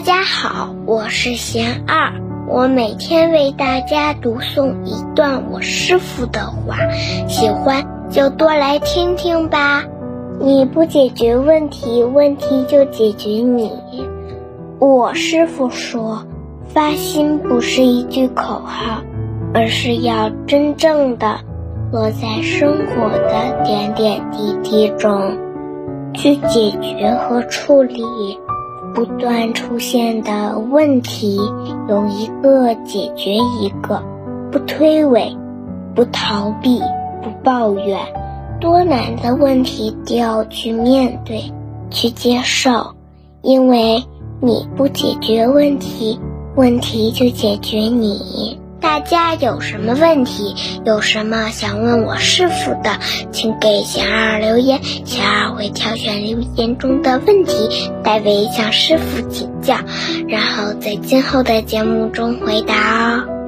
大家好，我是贤二，我每天为大家读诵一段我师傅的话，喜欢就多来听听吧。你不解决问题，问题就解决你。我师傅说，发心不是一句口号，而是要真正的落在生活的点点滴滴中，去解决和处理。不断出现的问题，有一个解决一个，不推诿，不逃避，不抱怨，多难的问题都要去面对，去接受，因为你不解决问题，问题就解决你。大家有什么问题，有什么想问我师傅的，请给小二留言，小二会挑选留言中的问题，代为向师傅请教，然后在今后的节目中回答哦。